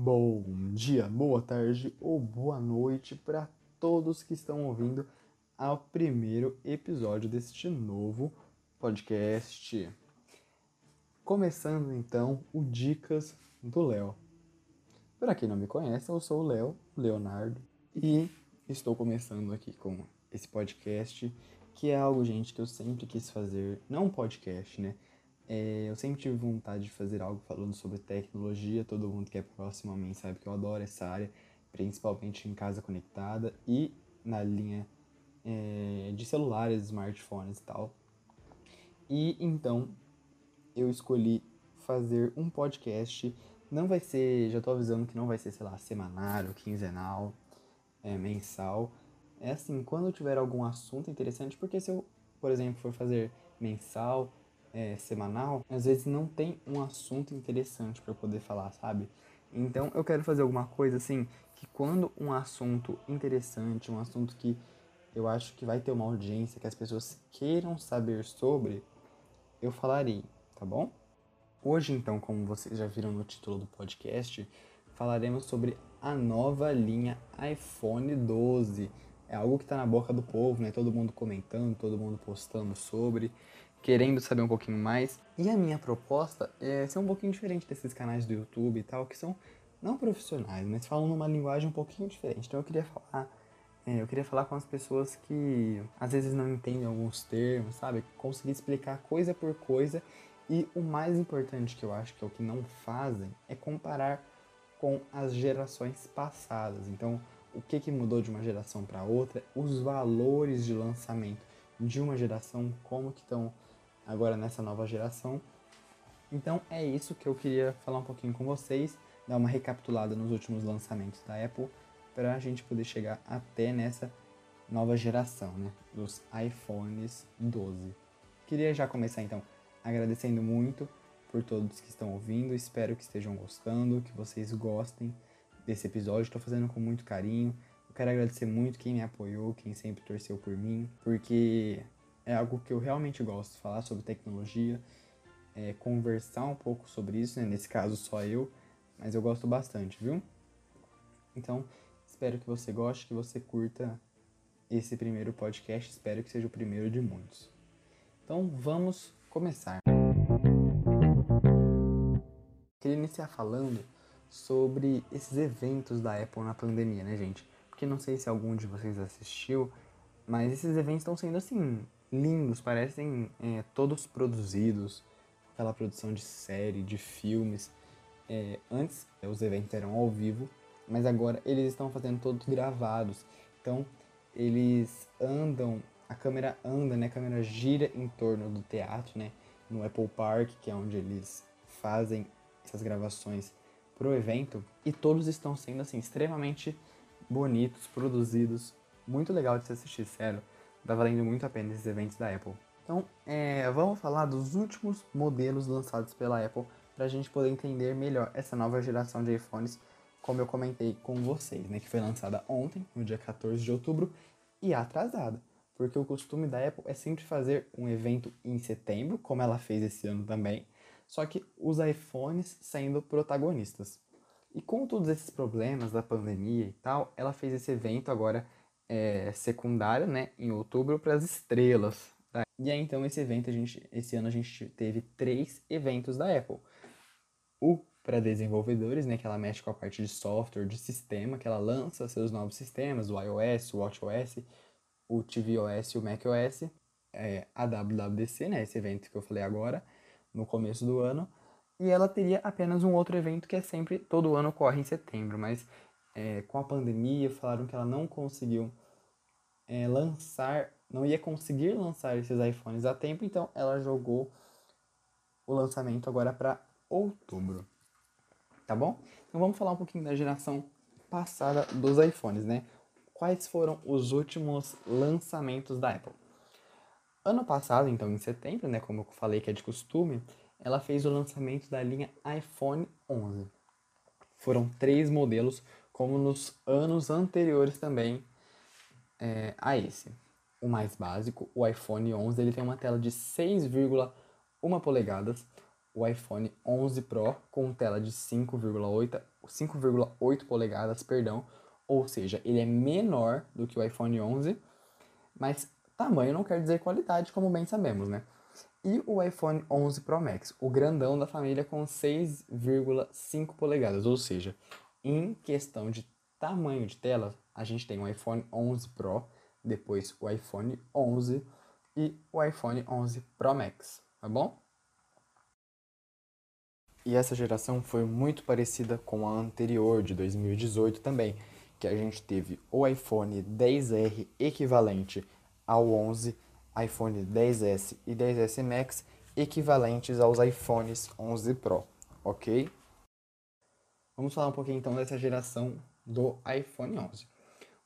Bom dia, boa tarde ou boa noite para todos que estão ouvindo ao primeiro episódio deste novo podcast. Começando então o Dicas do Léo. Para quem não me conhece, eu sou o Léo, Leonardo, e estou começando aqui com esse podcast, que é algo, gente, que eu sempre quis fazer, não um podcast, né? É, eu sempre tive vontade de fazer algo falando sobre tecnologia. Todo mundo que é próximo a mim sabe que eu adoro essa área, principalmente em casa conectada e na linha é, de celulares, smartphones e tal. E então eu escolhi fazer um podcast. Não vai ser, já tô avisando que não vai ser, sei lá, semanal, quinzenal, é, mensal. É assim, quando tiver algum assunto interessante, porque se eu, por exemplo, for fazer mensal, é, semanal, às vezes não tem um assunto interessante para poder falar, sabe? Então eu quero fazer alguma coisa assim que quando um assunto interessante, um assunto que eu acho que vai ter uma audiência, que as pessoas queiram saber sobre, eu falarei, tá bom? Hoje, então, como vocês já viram no título do podcast, falaremos sobre a nova linha iPhone 12. É algo que está na boca do povo, né? Todo mundo comentando, todo mundo postando sobre querendo saber um pouquinho mais. E a minha proposta é ser um pouquinho diferente desses canais do YouTube e tal, que são não profissionais, mas falam numa linguagem um pouquinho diferente. Então eu queria falar, é, eu queria falar com as pessoas que às vezes não entendem alguns termos, sabe? Conseguir explicar coisa por coisa. E o mais importante que eu acho que é o que não fazem é comparar com as gerações passadas. Então, o que, que mudou de uma geração para outra, os valores de lançamento de uma geração, como que estão agora nessa nova geração. Então é isso que eu queria falar um pouquinho com vocês, dar uma recapitulada nos últimos lançamentos da Apple, para a gente poder chegar até nessa nova geração, né, dos iPhones 12. Queria já começar então agradecendo muito por todos que estão ouvindo, espero que estejam gostando, que vocês gostem desse episódio, estou fazendo com muito carinho. Eu quero agradecer muito quem me apoiou, quem sempre torceu por mim, porque é algo que eu realmente gosto, falar sobre tecnologia, é, conversar um pouco sobre isso, né? nesse caso só eu, mas eu gosto bastante, viu? Então, espero que você goste, que você curta esse primeiro podcast, espero que seja o primeiro de muitos. Então, vamos começar. Queria iniciar falando sobre esses eventos da Apple na pandemia, né, gente? Porque não sei se algum de vocês assistiu, mas esses eventos estão sendo assim lindos, parecem é, todos produzidos, aquela produção de série, de filmes. É, antes os eventos eram ao vivo, mas agora eles estão fazendo todos gravados. Então eles andam, a câmera anda, né? A câmera gira em torno do teatro, né? No Apple Park, que é onde eles fazem essas gravações pro evento, e todos estão sendo assim extremamente bonitos, produzidos, muito legal de se assistir, sério tá valendo muito a pena esses eventos da Apple. Então, é, vamos falar dos últimos modelos lançados pela Apple para a gente poder entender melhor essa nova geração de iPhones, como eu comentei com vocês, né, que foi lançada ontem, no dia 14 de outubro, e atrasada, porque o costume da Apple é sempre fazer um evento em setembro, como ela fez esse ano também, só que os iPhones sendo protagonistas. E com todos esses problemas da pandemia e tal, ela fez esse evento agora é, secundária, né, em outubro para as estrelas. Tá? E aí então esse evento a gente, esse ano a gente teve três eventos da Apple. O para desenvolvedores, né, que ela mexe com a parte de software, de sistema, que ela lança seus novos sistemas, o iOS, o WatchOS, o tvOS e o macOS, é, a WWDC, né, esse evento que eu falei agora, no começo do ano, e ela teria apenas um outro evento que é sempre, todo ano ocorre em setembro, mas é, com a pandemia, falaram que ela não conseguiu é, lançar, não ia conseguir lançar esses iPhones a tempo, então ela jogou o lançamento agora para outubro. Tá bom? Então vamos falar um pouquinho da geração passada dos iPhones, né? Quais foram os últimos lançamentos da Apple? Ano passado, então em setembro, né, como eu falei que é de costume, ela fez o lançamento da linha iPhone 11. Foram três modelos como nos anos anteriores também é, a esse. O mais básico, o iPhone 11, ele tem uma tela de 6,1 polegadas, o iPhone 11 Pro com tela de 5,8, 5,8 polegadas, perdão, ou seja, ele é menor do que o iPhone 11, mas tamanho não quer dizer qualidade, como bem sabemos, né? E o iPhone 11 Pro Max, o grandão da família com 6,5 polegadas, ou seja, em questão de tamanho de tela, a gente tem o iPhone 11 Pro, depois o iPhone 11 e o iPhone 11 Pro Max, tá bom? E essa geração foi muito parecida com a anterior, de 2018 também, que a gente teve o iPhone 10R equivalente ao 11, iPhone 10S e 10S Max equivalentes aos iPhones 11 Pro, ok? Vamos falar um pouquinho então dessa geração do iPhone 11.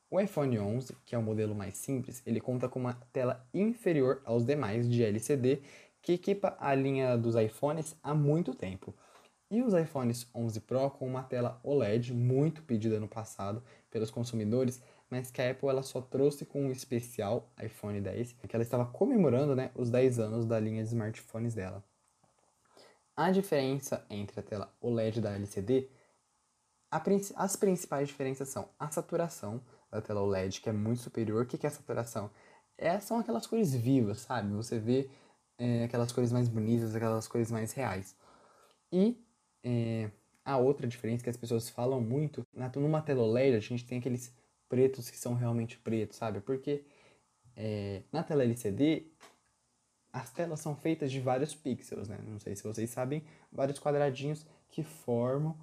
O iPhone 11, que é o modelo mais simples, ele conta com uma tela inferior aos demais de LCD que equipa a linha dos iPhones há muito tempo. E os iPhones 11 Pro com uma tela OLED muito pedida no passado pelos consumidores, mas que a Apple ela só trouxe com o especial iPhone 10, que ela estava comemorando né, os 10 anos da linha de smartphones dela. A diferença entre a tela OLED da LCD, as principais diferenças são a saturação da tela OLED, que é muito superior. O que é saturação? É, são aquelas cores vivas, sabe? Você vê é, aquelas cores mais bonitas, aquelas cores mais reais. E é, a outra diferença que as pessoas falam muito, numa tela OLED a gente tem aqueles pretos que são realmente pretos, sabe? Porque é, na tela LCD as telas são feitas de vários pixels, né? Não sei se vocês sabem, vários quadradinhos que formam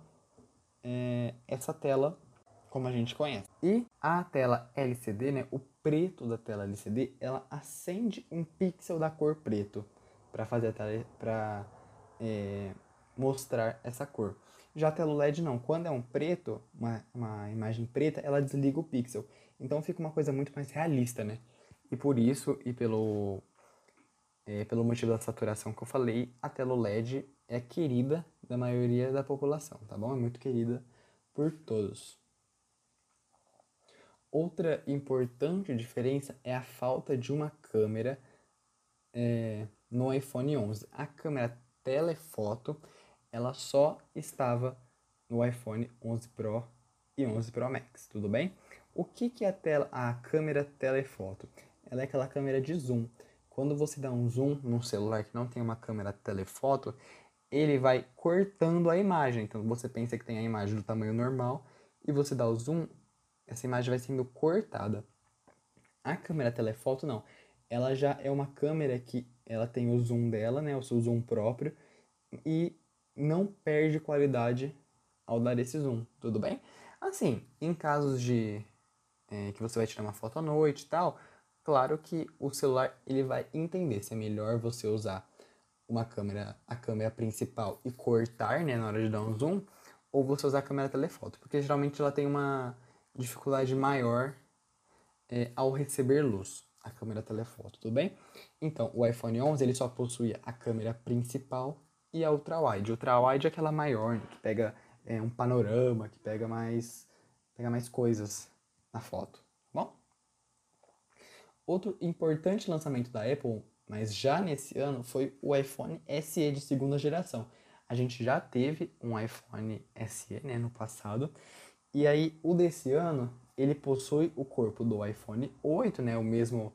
é, essa tela como a gente conhece. E a tela LCD, né? O preto da tela LCD, ela acende um pixel da cor preto para fazer a tela para é, mostrar essa cor. Já a tela LED não, quando é um preto, uma, uma imagem preta, ela desliga o pixel. Então fica uma coisa muito mais realista, né? E por isso, e pelo, é, pelo motivo da saturação que eu falei, a tela LED é querida da maioria da população, tá bom? É muito querida por todos. Outra importante diferença é a falta de uma câmera é, no iPhone 11. A câmera telefoto ela só estava no iPhone 11 Pro e 11 Pro Max, tudo bem? O que, que é a, tela, a câmera telefoto? Ela é aquela câmera de zoom. Quando você dá um zoom num celular que não tem uma câmera telefoto, ele vai cortando a imagem. Então você pensa que tem a imagem do tamanho normal e você dá o zoom, essa imagem vai sendo cortada. A câmera telefoto não. Ela já é uma câmera que ela tem o zoom dela, né, o seu zoom próprio, e não perde qualidade ao dar esse zoom, tudo bem? Assim, em casos de é, que você vai tirar uma foto à noite e tal, claro que o celular ele vai entender se é melhor você usar uma câmera, a câmera principal e cortar, né, na hora de dar um zoom, ou você usar a câmera telefoto, porque geralmente ela tem uma dificuldade maior é, ao receber luz, a câmera telefoto, tudo bem? Então, o iPhone 11 ele só possuía a câmera principal e a ultra-wide. Ultra-wide é aquela maior, né, que pega é, um panorama, que pega mais, pega mais coisas na foto. Bom? Outro importante lançamento da Apple, mas já nesse ano, foi o iPhone SE de segunda geração. A gente já teve um iPhone SE né, no passado, e aí o desse ano ele possui o corpo do iPhone 8, né, o mesmo,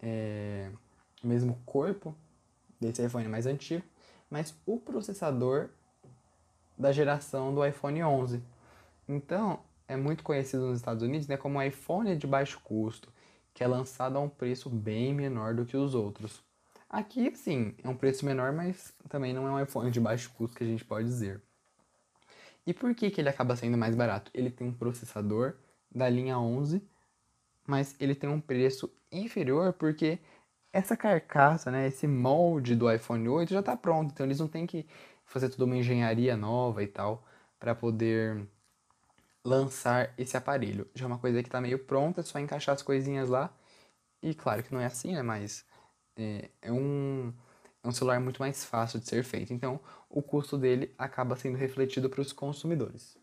é, mesmo corpo desse iPhone mais antigo, mas o processador da geração do iPhone 11. Então, é muito conhecido nos Estados Unidos né, como iPhone de baixo custo, que é lançado a um preço bem menor do que os outros. Aqui, sim, é um preço menor, mas também não é um iPhone de baixo custo que a gente pode dizer. E por que, que ele acaba sendo mais barato? Ele tem um processador da linha 11, mas ele tem um preço inferior porque essa carcaça, né, esse molde do iPhone 8 já está pronto, então eles não têm que fazer toda uma engenharia nova e tal para poder lançar esse aparelho. Já é uma coisa que está meio pronta, é só encaixar as coisinhas lá. E claro que não é assim, né, mas é, é um, é um celular muito mais fácil de ser feito. Então, o custo dele acaba sendo refletido para os consumidores.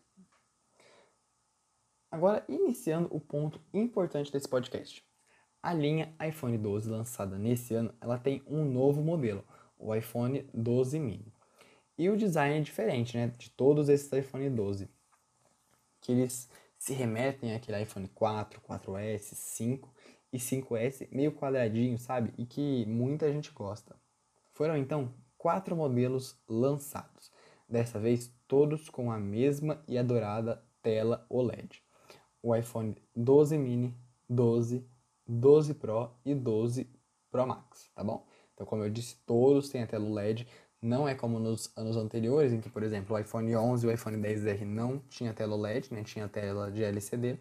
Agora, iniciando o ponto importante desse podcast. A linha iPhone 12 lançada nesse ano, ela tem um novo modelo, o iPhone 12 mini. E o design é diferente, né, de todos esses iPhone 12. que eles se remetem àquele iPhone 4, 4S, 5 e 5S meio quadradinho, sabe? E que muita gente gosta. Foram então quatro modelos lançados, dessa vez todos com a mesma e adorada tela OLED. O iPhone 12 mini, 12, 12 Pro e 12 Pro Max, tá bom? Então, como eu disse, todos têm a tela OLED. Não é como nos anos anteriores, em que, por exemplo, o iPhone 11 e o iPhone 10R não tinha tela OLED, né? Tinha tela de LCD.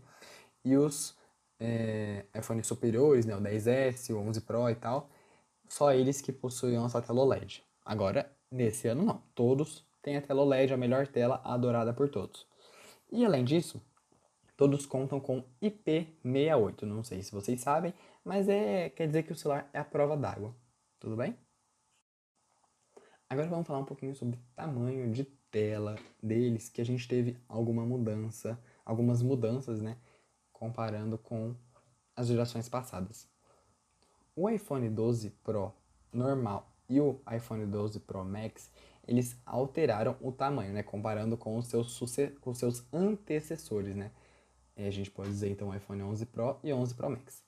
E os é, iPhones superiores, né? O 10S, o 11 Pro e tal, só eles que possuíam essa tela OLED. Agora, nesse ano, não. Todos têm a tela OLED, a melhor tela adorada por todos. E além disso, todos contam com IP68. Não sei se vocês sabem, mas é, quer dizer que o celular é a prova d'água. Tudo bem? Agora vamos falar um pouquinho sobre tamanho de tela deles, que a gente teve alguma mudança, algumas mudanças, né, comparando com as gerações passadas. O iPhone 12 Pro normal e o iPhone 12 Pro Max, eles alteraram o tamanho, né, comparando com os seus, com seus antecessores, né. E a gente pode dizer então iPhone 11 Pro e 11 Pro Max.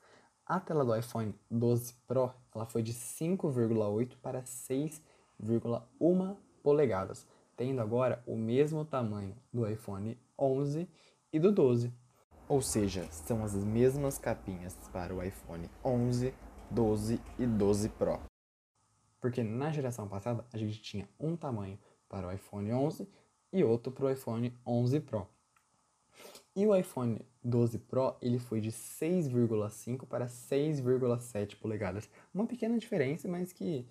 A tela do iPhone 12 Pro ela foi de 5,8 para 6,1 polegadas, tendo agora o mesmo tamanho do iPhone 11 e do 12. Ou seja, são as mesmas capinhas para o iPhone 11, 12 e 12 Pro. Porque na geração passada a gente tinha um tamanho para o iPhone 11 e outro para o iPhone 11 Pro. E o iPhone 12 Pro ele foi de 6,5 para 6,7 polegadas. Uma pequena diferença, mas que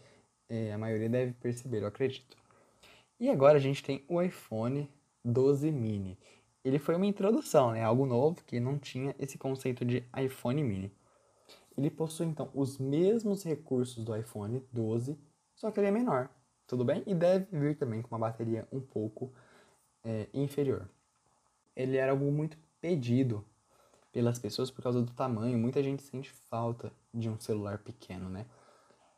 é, a maioria deve perceber, eu acredito. E agora a gente tem o iPhone 12 mini. Ele foi uma introdução, né? algo novo que não tinha esse conceito de iPhone mini. Ele possui então os mesmos recursos do iPhone 12, só que ele é menor, tudo bem? E deve vir também com uma bateria um pouco é, inferior ele era algo muito pedido pelas pessoas por causa do tamanho. Muita gente sente falta de um celular pequeno, né?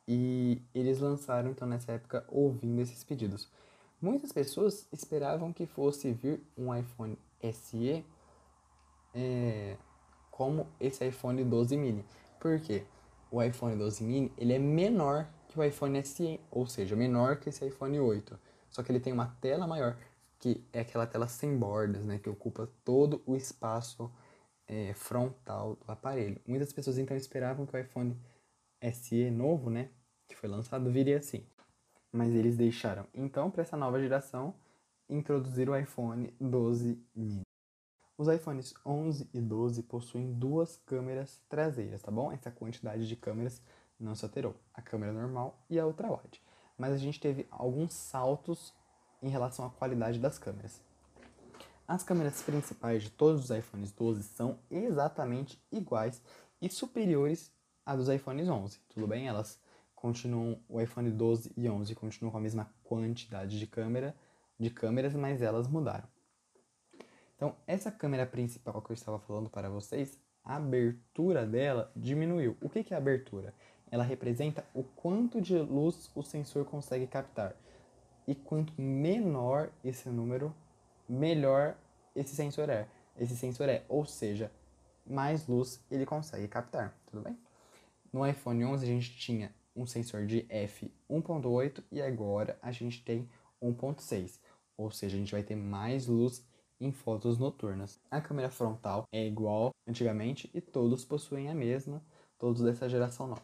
E eles lançaram então nessa época ouvindo esses pedidos. Muitas pessoas esperavam que fosse vir um iPhone SE é, como esse iPhone 12 mini. Por quê? O iPhone 12 mini ele é menor que o iPhone SE, ou seja, menor que esse iPhone 8. Só que ele tem uma tela maior que é aquela tela sem bordas, né, que ocupa todo o espaço é, frontal do aparelho. Muitas pessoas então esperavam que o iPhone SE novo, né, que foi lançado, viria assim. Mas eles deixaram. Então, para essa nova geração, introduzir o iPhone 12 mini. Os iPhones 11 e 12 possuem duas câmeras traseiras, tá bom? Essa quantidade de câmeras não se alterou. A câmera normal e a ultra-wide. Mas a gente teve alguns saltos em relação à qualidade das câmeras. As câmeras principais de todos os iPhones 12 são exatamente iguais e superiores à dos iPhones 11. Tudo bem? Elas continuam, o iPhone 12 e 11 continuam com a mesma quantidade de câmera, de câmeras, mas elas mudaram. Então, essa câmera principal que eu estava falando para vocês, a abertura dela diminuiu. O que é abertura? Ela representa o quanto de luz o sensor consegue captar. E quanto menor esse número, melhor esse sensor é. Esse sensor é, ou seja, mais luz ele consegue captar, tudo bem? No iPhone 11 a gente tinha um sensor de f1.8 e agora a gente tem 1.6, ou seja, a gente vai ter mais luz em fotos noturnas. A câmera frontal é igual antigamente e todos possuem a mesma, todos dessa geração nova.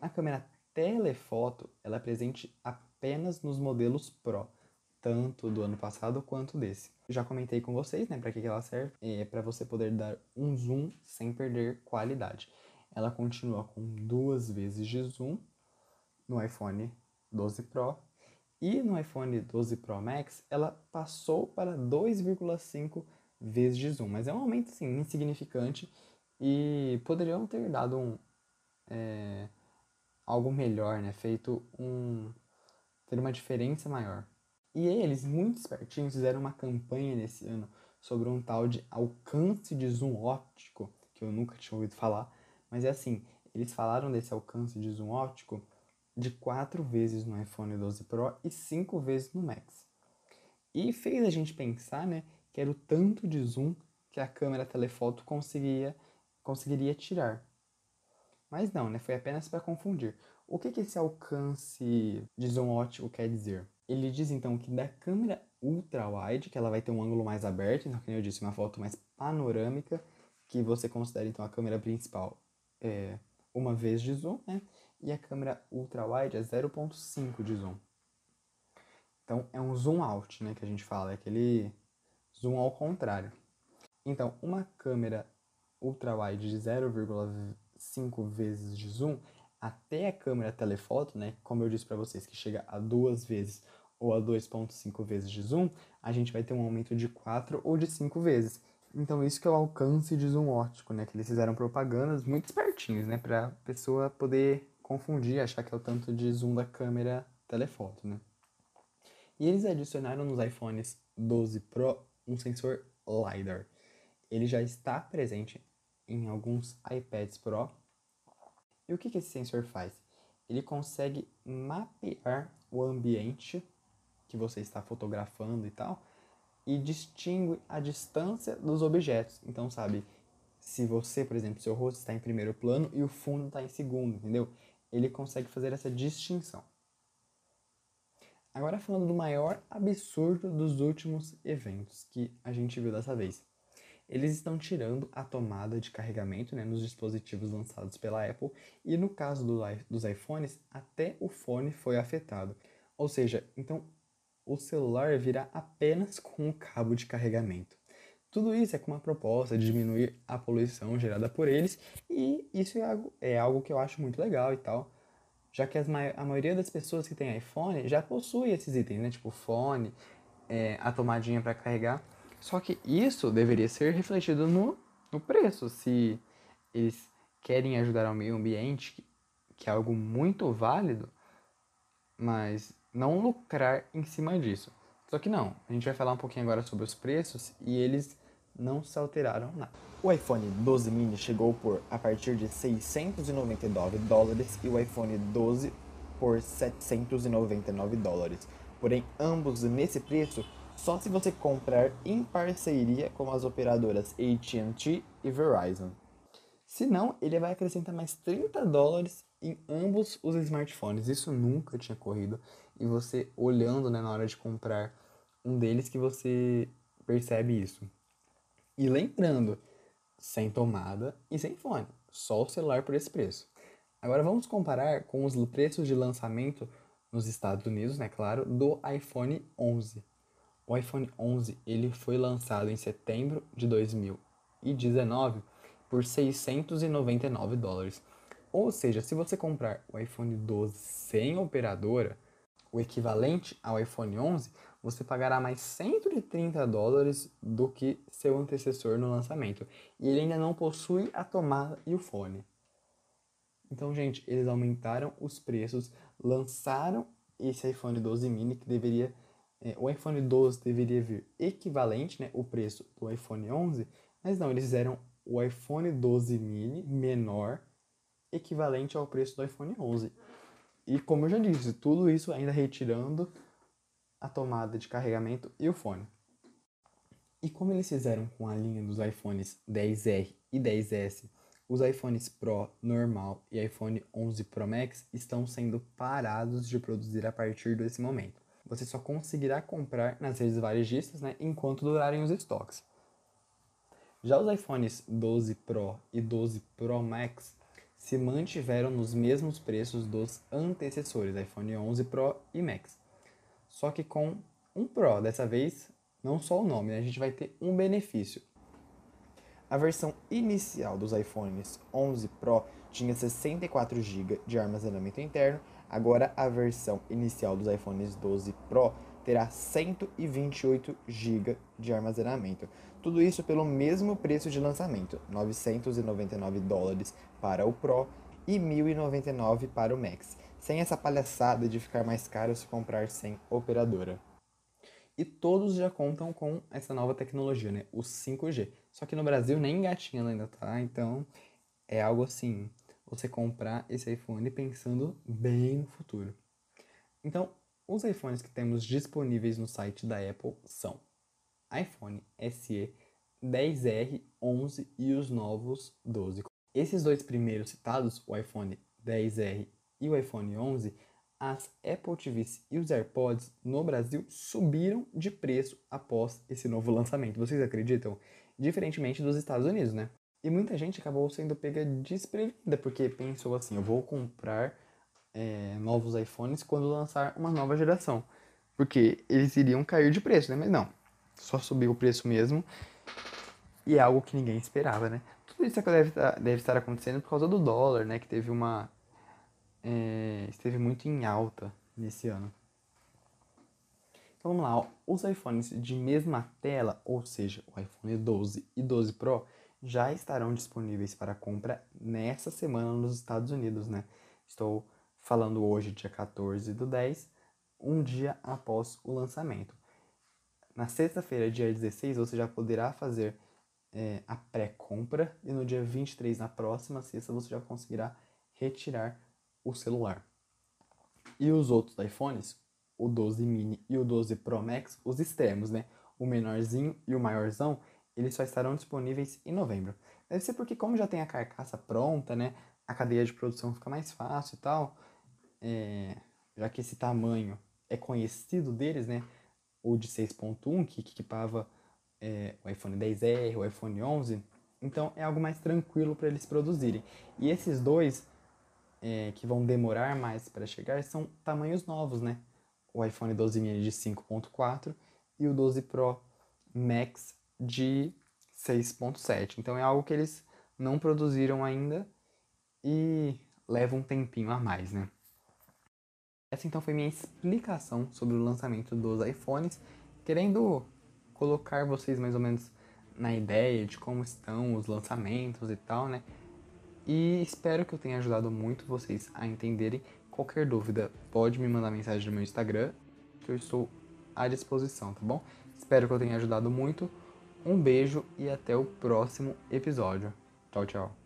A câmera telefoto ela é presente apenas nos modelos Pro, tanto do ano passado quanto desse. Já comentei com vocês, né, para que, ela serve? É para você poder dar um zoom sem perder qualidade. Ela continua com duas vezes de zoom no iPhone 12 Pro e no iPhone 12 Pro Max ela passou para 2,5 vezes de zoom, mas é um aumento sim insignificante e poderiam ter dado um é, algo melhor, né? Feito um ter uma diferença maior. E eles, muito espertinhos, fizeram uma campanha nesse ano sobre um tal de alcance de zoom óptico, que eu nunca tinha ouvido falar, mas é assim, eles falaram desse alcance de zoom óptico de quatro vezes no iPhone 12 Pro e cinco vezes no Max. E fez a gente pensar, né, que era o tanto de zoom que a câmera telefoto conseguia, conseguiria tirar. Mas não, né? Foi apenas para confundir. O que, que esse alcance de zoom óptico quer dizer? Ele diz então que da câmera ultra-wide, que ela vai ter um ângulo mais aberto, então, como eu disse, uma foto mais panorâmica, que você considera então a câmera principal é, uma vez de zoom, né? E a câmera ultra-wide é 0.5 de zoom. Então é um zoom out, né? Que a gente fala, é aquele zoom ao contrário. Então, uma câmera ultra-wide de 0,5 vezes de zoom até a câmera telefoto, né? Como eu disse para vocês, que chega a duas vezes ou a 2.5 vezes de zoom, a gente vai ter um aumento de 4 ou de 5 vezes. Então isso que é o alcance de zoom óptico, né? Que eles fizeram propagandas muito espertinhos, né? Pra pessoa poder confundir, achar que é o tanto de zoom da câmera telefoto, né? E eles adicionaram nos iPhones 12 Pro um sensor LiDAR. Ele já está presente em alguns iPads Pro. E o que, que esse sensor faz? Ele consegue mapear o ambiente que você está fotografando e tal, e distingue a distância dos objetos. Então, sabe, se você, por exemplo, seu rosto está em primeiro plano e o fundo está em segundo, entendeu? Ele consegue fazer essa distinção. Agora falando do maior absurdo dos últimos eventos que a gente viu dessa vez. Eles estão tirando a tomada de carregamento né, nos dispositivos lançados pela Apple e no caso do, dos iPhones, até o fone foi afetado. Ou seja, então o celular virá apenas com o cabo de carregamento. Tudo isso é com uma proposta de diminuir a poluição gerada por eles, e isso é algo, é algo que eu acho muito legal e tal, já que a maioria das pessoas que tem iPhone já possui esses itens, né? Tipo fone, é, a tomadinha para carregar. Só que isso deveria ser refletido no, no preço. Se eles querem ajudar ao meio ambiente, que é algo muito válido, mas não lucrar em cima disso. Só que não, a gente vai falar um pouquinho agora sobre os preços e eles não se alteraram nada. O iPhone 12 mini chegou por a partir de 699 dólares e o iPhone 12 por 799 dólares. Porém, ambos nesse preço só se você comprar em parceria com as operadoras AT&T e Verizon. Se não, ele vai acrescentar mais 30 dólares em ambos os smartphones. Isso nunca tinha corrido. E você olhando né, na hora de comprar um deles que você percebe isso. E lembrando, sem tomada e sem fone. Só o celular por esse preço. Agora vamos comparar com os preços de lançamento nos Estados Unidos, né, claro, do iPhone 11. O iPhone 11 ele foi lançado em setembro de 2019 por 699 dólares. Ou seja, se você comprar o iPhone 12 sem operadora, o equivalente ao iPhone 11, você pagará mais 130 dólares do que seu antecessor no lançamento. E ele ainda não possui a tomada e o fone. Então, gente, eles aumentaram os preços, lançaram esse iPhone 12 mini que deveria é, o iPhone 12 deveria vir equivalente, né, o preço do iPhone 11, mas não, eles fizeram o iPhone 12 mini menor equivalente ao preço do iPhone 11. E como eu já disse, tudo isso ainda retirando a tomada de carregamento e o fone. E como eles fizeram com a linha dos iPhones 10R e 10S, os iPhones Pro normal e iPhone 11 Pro Max estão sendo parados de produzir a partir desse momento. Você só conseguirá comprar nas redes varejistas né, enquanto durarem os estoques. Já os iPhones 12 Pro e 12 Pro Max se mantiveram nos mesmos preços dos antecessores, iPhone 11 Pro e Max. Só que com um Pro, dessa vez, não só o nome, né? a gente vai ter um benefício. A versão inicial dos iPhones 11 Pro tinha 64 GB de armazenamento interno, agora a versão inicial dos iPhones 12 Pro terá 128 GB de armazenamento. Tudo isso pelo mesmo preço de lançamento, 999 dólares para o Pro e 1.099 para o Max, sem essa palhaçada de ficar mais caro se comprar sem operadora. E todos já contam com essa nova tecnologia, né? O 5G. Só que no Brasil nem engatinhando ainda, tá? Então é algo assim, você comprar esse iPhone pensando bem no futuro. Então, os iPhones que temos disponíveis no site da Apple são iPhone SE, 10R, 11 e os novos 12. Esses dois primeiros citados, o iPhone 10R e o iPhone 11, as Apple TVs e os AirPods no Brasil subiram de preço após esse novo lançamento. Vocês acreditam? Diferentemente dos Estados Unidos, né? E muita gente acabou sendo pega desprevenida, porque pensou assim: eu vou comprar é, novos iPhones quando lançar uma nova geração. Porque eles iriam cair de preço, né? Mas não, só subiu o preço mesmo. E é algo que ninguém esperava, né? Tudo isso deve, deve estar acontecendo por causa do dólar, né? Que teve uma é, esteve muito em alta nesse ano. Então vamos lá, os iPhones de mesma tela, ou seja, o iPhone 12 e 12 Pro, já estarão disponíveis para compra nessa semana nos Estados Unidos, né? Estou falando hoje, dia 14 do 10, um dia após o lançamento. Na sexta-feira, dia 16, você já poderá fazer é, a pré-compra e no dia 23, na próxima sexta, você já conseguirá retirar o celular. E os outros iPhones, o 12 mini e o 12 Pro Max, os extremos, né? O menorzinho e o maiorzão, eles só estarão disponíveis em novembro. Deve ser porque como já tem a carcaça pronta, né? A cadeia de produção fica mais fácil e tal. É, já que esse tamanho é conhecido deles, né? O de 6.1, que equipava é, o iPhone 10R, o iPhone 11. Então é algo mais tranquilo para eles produzirem. E esses dois é, que vão demorar mais para chegar são tamanhos novos, né? O iPhone 12 mini de 5.4 e o 12 Pro Max de 6.7. Então é algo que eles não produziram ainda e leva um tempinho a mais, né? Essa então foi minha explicação sobre o lançamento dos iPhones, querendo colocar vocês mais ou menos na ideia de como estão os lançamentos e tal, né? E espero que eu tenha ajudado muito vocês a entenderem. Qualquer dúvida, pode me mandar mensagem no meu Instagram, que eu estou à disposição, tá bom? Espero que eu tenha ajudado muito. Um beijo e até o próximo episódio. Tchau, tchau.